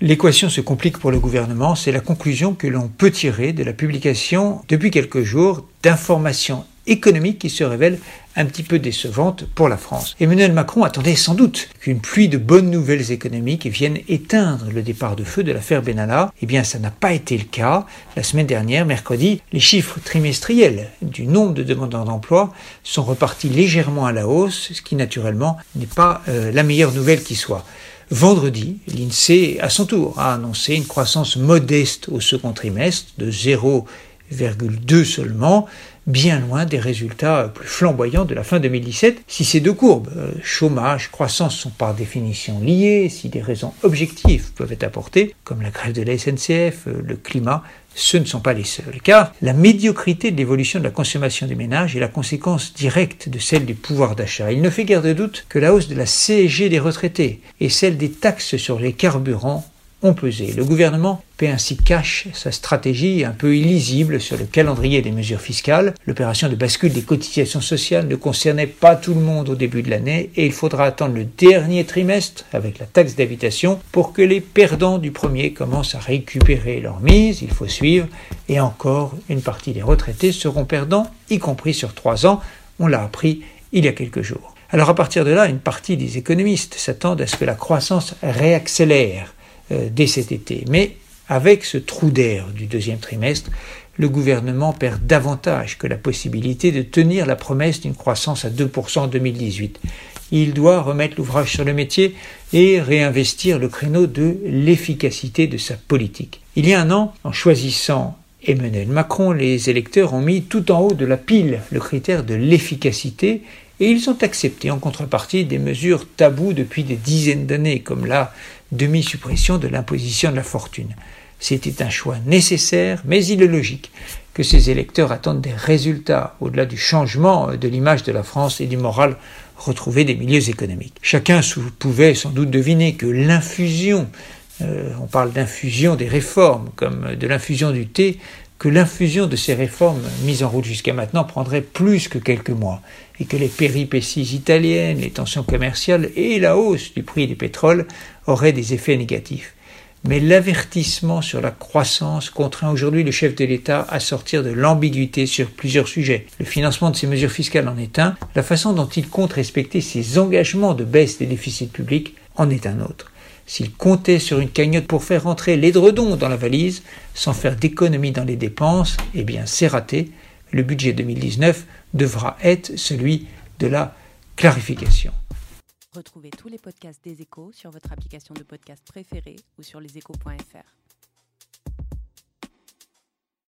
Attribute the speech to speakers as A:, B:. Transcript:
A: l'équation se complique pour le gouvernement, c'est la conclusion que l'on peut tirer de la publication depuis quelques jours d'informations économiques qui se révèlent un petit peu décevantes pour la France. Emmanuel Macron attendait sans doute qu'une pluie de bonnes nouvelles économiques vienne éteindre le départ de feu de l'affaire Benalla. Eh bien, ça n'a pas été le cas. La semaine dernière, mercredi, les chiffres trimestriels du nombre de demandeurs d'emploi sont repartis légèrement à la hausse, ce qui naturellement n'est pas euh, la meilleure nouvelle qui soit. Vendredi, l'INSEE, à son tour, a annoncé une croissance modeste au second trimestre de 0,2 seulement, bien loin des résultats plus flamboyants de la fin 2017. Si ces deux courbes, euh, chômage, croissance, sont par définition liées, si des raisons objectives peuvent être apportées, comme la grève de la SNCF, euh, le climat, ce ne sont pas les seuls, car la médiocrité de l'évolution de la consommation des ménages est la conséquence directe de celle du pouvoir d'achat. Il ne fait guère de doute que la hausse de la CSG des retraités et celle des taxes sur les carburants ont pesé. Le gouvernement paie ainsi cache sa stratégie un peu illisible sur le calendrier des mesures fiscales. L'opération de bascule des cotisations sociales ne concernait pas tout le monde au début de l'année et il faudra attendre le dernier trimestre avec la taxe d'habitation pour que les perdants du premier commencent à récupérer leur mise. Il faut suivre et encore une partie des retraités seront perdants, y compris sur trois ans. On l'a appris il y a quelques jours. Alors à partir de là, une partie des économistes s'attendent à ce que la croissance réaccélère dès cet été. Mais avec ce trou d'air du deuxième trimestre, le gouvernement perd davantage que la possibilité de tenir la promesse d'une croissance à 2% en 2018. Il doit remettre l'ouvrage sur le métier et réinvestir le créneau de l'efficacité de sa politique. Il y a un an, en choisissant Emmanuel Macron, les électeurs ont mis tout en haut de la pile le critère de l'efficacité et ils ont accepté en contrepartie des mesures taboues depuis des dizaines d'années, comme la demi-suppression de l'imposition de la fortune. C'était un choix nécessaire, mais il est logique que ces électeurs attendent des résultats au-delà du changement de l'image de la France et du moral retrouvé des milieux économiques. Chacun pouvait sans doute deviner que l'infusion, euh, on parle d'infusion des réformes comme de l'infusion du thé, que l'infusion de ces réformes mises en route jusqu'à maintenant prendrait plus que quelques mois et que les péripéties italiennes, les tensions commerciales et la hausse du prix du pétrole auraient des effets négatifs. Mais l'avertissement sur la croissance contraint aujourd'hui le chef de l'État à sortir de l'ambiguïté sur plusieurs sujets. Le financement de ces mesures fiscales en est un, la façon dont il compte respecter ses engagements de baisse des déficits publics en est un autre. S'il comptait sur une cagnotte pour faire rentrer l'édredon dans la valise, sans faire d'économie dans les dépenses, eh bien c'est raté. Le budget 2019 devra être celui de la clarification.
B: Retrouvez tous les podcasts des échos sur votre application de podcast préférée ou sur leséchos.fr.